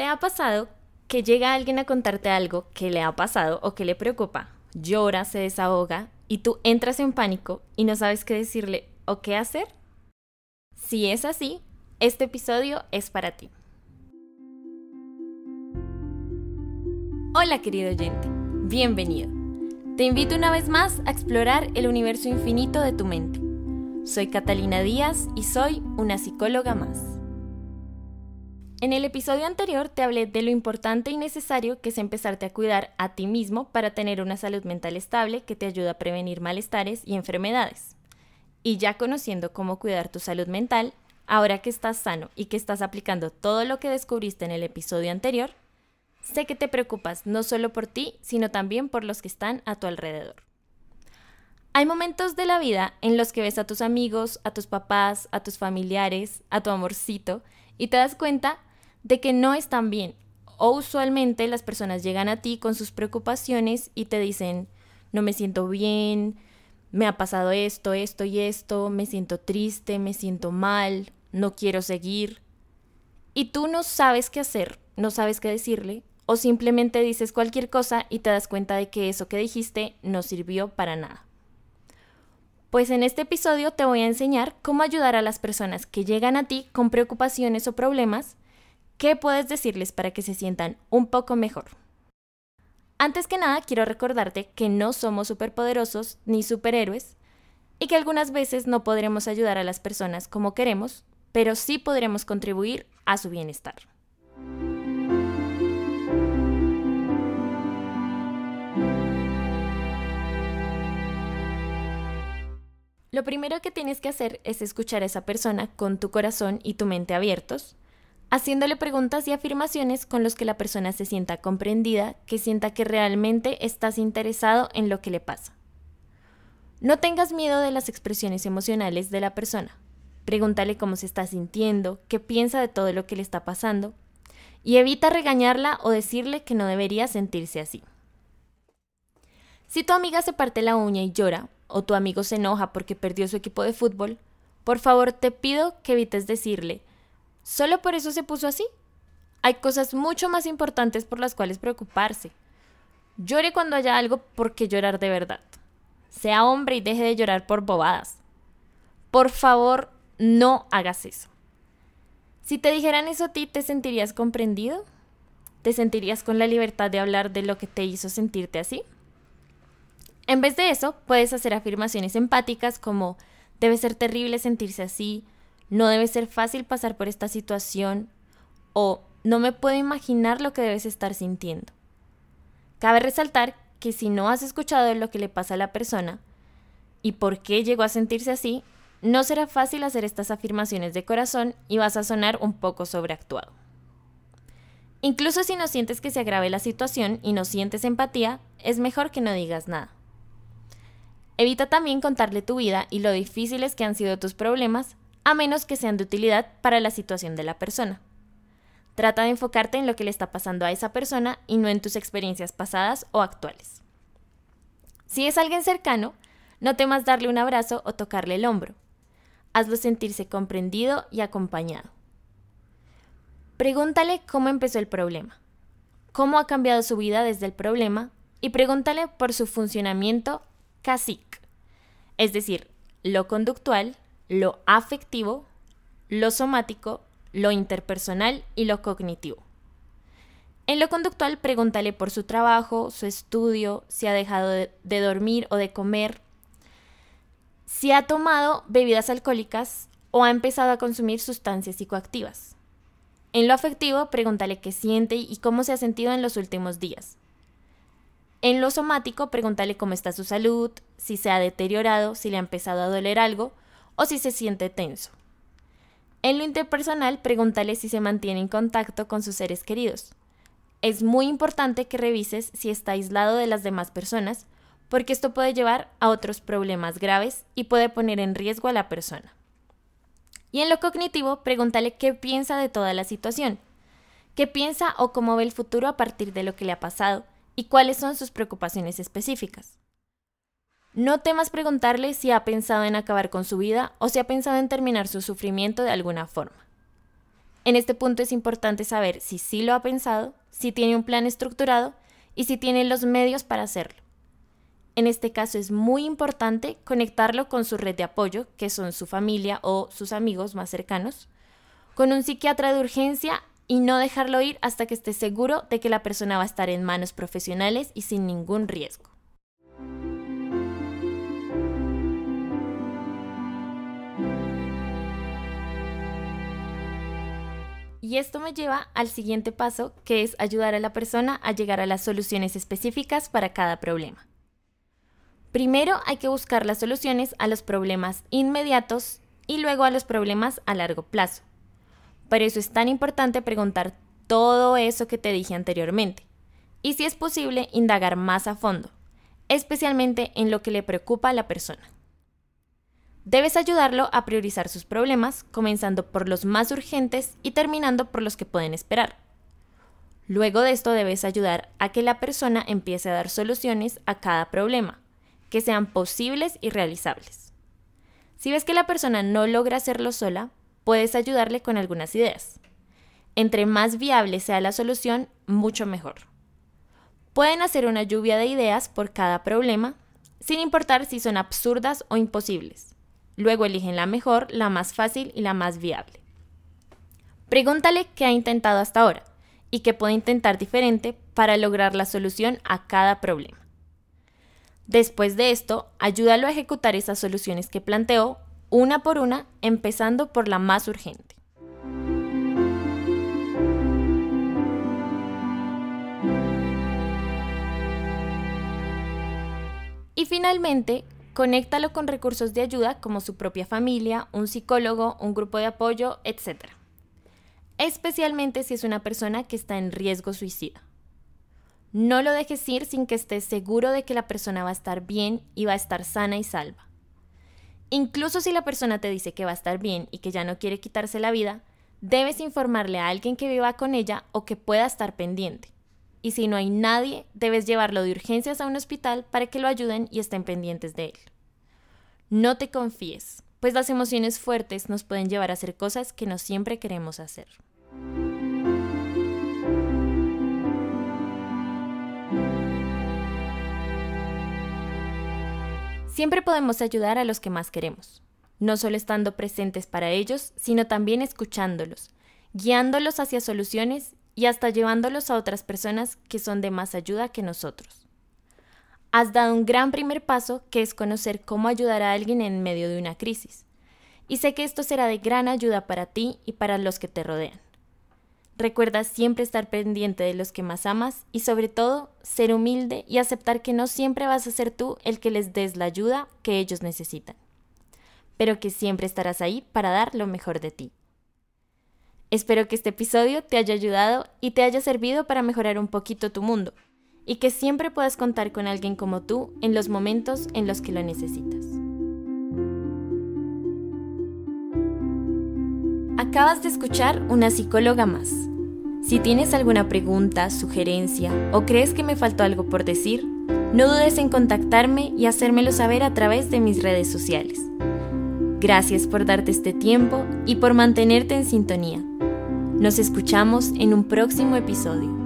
¿Te ha pasado que llega alguien a contarte algo que le ha pasado o que le preocupa? Llora, se desahoga y tú entras en pánico y no sabes qué decirle o qué hacer? Si es así, este episodio es para ti. Hola querido oyente, bienvenido. Te invito una vez más a explorar el universo infinito de tu mente. Soy Catalina Díaz y soy una psicóloga más. En el episodio anterior te hablé de lo importante y necesario que es empezarte a cuidar a ti mismo para tener una salud mental estable que te ayuda a prevenir malestares y enfermedades. Y ya conociendo cómo cuidar tu salud mental, ahora que estás sano y que estás aplicando todo lo que descubriste en el episodio anterior, sé que te preocupas no solo por ti, sino también por los que están a tu alrededor. Hay momentos de la vida en los que ves a tus amigos, a tus papás, a tus familiares, a tu amorcito, y te das cuenta de que no están bien. O usualmente las personas llegan a ti con sus preocupaciones y te dicen, no me siento bien, me ha pasado esto, esto y esto, me siento triste, me siento mal, no quiero seguir. Y tú no sabes qué hacer, no sabes qué decirle, o simplemente dices cualquier cosa y te das cuenta de que eso que dijiste no sirvió para nada. Pues en este episodio te voy a enseñar cómo ayudar a las personas que llegan a ti con preocupaciones o problemas ¿Qué puedes decirles para que se sientan un poco mejor? Antes que nada, quiero recordarte que no somos superpoderosos ni superhéroes y que algunas veces no podremos ayudar a las personas como queremos, pero sí podremos contribuir a su bienestar. Lo primero que tienes que hacer es escuchar a esa persona con tu corazón y tu mente abiertos haciéndole preguntas y afirmaciones con los que la persona se sienta comprendida, que sienta que realmente estás interesado en lo que le pasa. No tengas miedo de las expresiones emocionales de la persona. Pregúntale cómo se está sintiendo, qué piensa de todo lo que le está pasando, y evita regañarla o decirle que no debería sentirse así. Si tu amiga se parte la uña y llora, o tu amigo se enoja porque perdió su equipo de fútbol, por favor te pido que evites decirle, ¿Solo por eso se puso así? Hay cosas mucho más importantes por las cuales preocuparse. Llore cuando haya algo por qué llorar de verdad. Sea hombre y deje de llorar por bobadas. Por favor, no hagas eso. Si te dijeran eso a ti, ¿te sentirías comprendido? ¿Te sentirías con la libertad de hablar de lo que te hizo sentirte así? En vez de eso, puedes hacer afirmaciones empáticas como debe ser terrible sentirse así, no debe ser fácil pasar por esta situación o no me puedo imaginar lo que debes estar sintiendo. Cabe resaltar que si no has escuchado lo que le pasa a la persona y por qué llegó a sentirse así, no será fácil hacer estas afirmaciones de corazón y vas a sonar un poco sobreactuado. Incluso si no sientes que se agrave la situación y no sientes empatía, es mejor que no digas nada. Evita también contarle tu vida y lo difíciles que han sido tus problemas a menos que sean de utilidad para la situación de la persona. Trata de enfocarte en lo que le está pasando a esa persona y no en tus experiencias pasadas o actuales. Si es alguien cercano, no temas darle un abrazo o tocarle el hombro. Hazlo sentirse comprendido y acompañado. Pregúntale cómo empezó el problema, cómo ha cambiado su vida desde el problema y pregúntale por su funcionamiento CASIC, es decir, lo conductual, lo afectivo, lo somático, lo interpersonal y lo cognitivo. En lo conductual, pregúntale por su trabajo, su estudio, si ha dejado de, dormir o de comer, si ha tomado bebidas alcohólicas o ha empezado a consumir sustancias psicoactivas. En lo afectivo, pregúntale qué siente y cómo se ha sentido en los últimos días. En lo somático, pregúntale cómo está su salud, si se ha deteriorado, si le ha empezado a doler algo o si se siente tenso. En lo interpersonal, pregúntale si se mantiene en contacto con sus seres queridos. Es muy importante que revises si está aislado de las demás personas, porque esto puede llevar a otros problemas graves y puede poner en riesgo a la persona. Y en lo cognitivo, pregúntale qué piensa de toda la situación, qué piensa o cómo ve el futuro a partir de lo que le ha pasado y cuáles son sus preocupaciones específicas. No temas preguntarle si ha pensado en acabar con su vida o si ha pensado en terminar su sufrimiento de alguna forma. En este punto es importante saber si sí lo ha pensado, si tiene un plan estructurado y si tiene los medios para hacerlo. En este caso es muy importante conectarlo con su red de apoyo, que son su familia o sus amigos más cercanos, con un psiquiatra de urgencia y no dejarlo ir hasta que esté seguro de que la persona va a estar en manos profesionales y sin ningún riesgo. Y esto me lleva al siguiente paso, que es ayudar a la persona a llegar a las soluciones específicas para cada problema. Primero hay que buscar las soluciones a los problemas inmediatos y luego a los problemas a largo plazo. Por eso es tan importante preguntar todo eso que te dije anteriormente. Y si es posible, indagar más a fondo, especialmente en lo que le preocupa a la persona. Debes ayudarlo a priorizar sus problemas, comenzando por los más urgentes y terminando por los que pueden esperar. Luego de esto debes ayudar a que la persona empiece a dar soluciones a cada problema, que sean posibles y realizables. Si ves que la persona no logra hacerlo sola, puedes ayudarle con algunas ideas. Entre más viable sea la solución, mucho mejor. Pueden hacer una lluvia de ideas por cada problema, sin importar si son absurdas o imposibles. Luego eligen la mejor, la más fácil y la más viable. Pregúntale qué ha intentado hasta ahora y qué puede intentar diferente para lograr la solución a cada problema. Después de esto, ayúdalo a ejecutar esas soluciones que planteó una por una, empezando por la más urgente. Y finalmente, conéctalo con recursos de ayuda como su propia familia, un psicólogo, un grupo de apoyo, etc. Especialmente si es una persona que está en riesgo suicida. No lo dejes ir sin que estés seguro de que la persona va a estar bien y va a estar sana y salva. Incluso si la persona te dice que va a estar bien y que ya no quiere quitarse la vida, debes informarle a alguien que viva con ella o que pueda estar pendiente. Y si no hay nadie, debes llevarlo de urgencias a un hospital para que lo ayuden y estén pendientes de él. No te confíes, pues las emociones fuertes nos pueden llevar a hacer cosas que no siempre queremos hacer. Siempre podemos ayudar a los que más queremos, no solo estando presentes para ellos, sino también escuchándolos, guiándolos hacia soluciones y hasta llevándolos a otras personas que son de más ayuda que nosotros. Has dado un gran primer paso que es conocer cómo ayudar a alguien en medio de una crisis. Y sé que esto será de gran ayuda para ti y para los que te rodean. Recuerda siempre estar pendiente de los que más amas y sobre todo ser humilde y aceptar que no siempre vas a ser tú el que les des la ayuda que ellos necesitan, pero que siempre estarás ahí para dar lo mejor de ti. Espero que este episodio te haya ayudado y te haya servido para mejorar un poquito tu mundo y que siempre puedas contar con alguien como tú en los momentos en los que lo necesitas. Acabas de escuchar una psicóloga más. Si tienes alguna pregunta, sugerencia o crees que me faltó algo por decir, no dudes en contactarme y hacérmelo saber a través de mis redes sociales. Gracias por darte este tiempo y por mantenerte en sintonía. Nos escuchamos en un próximo episodio.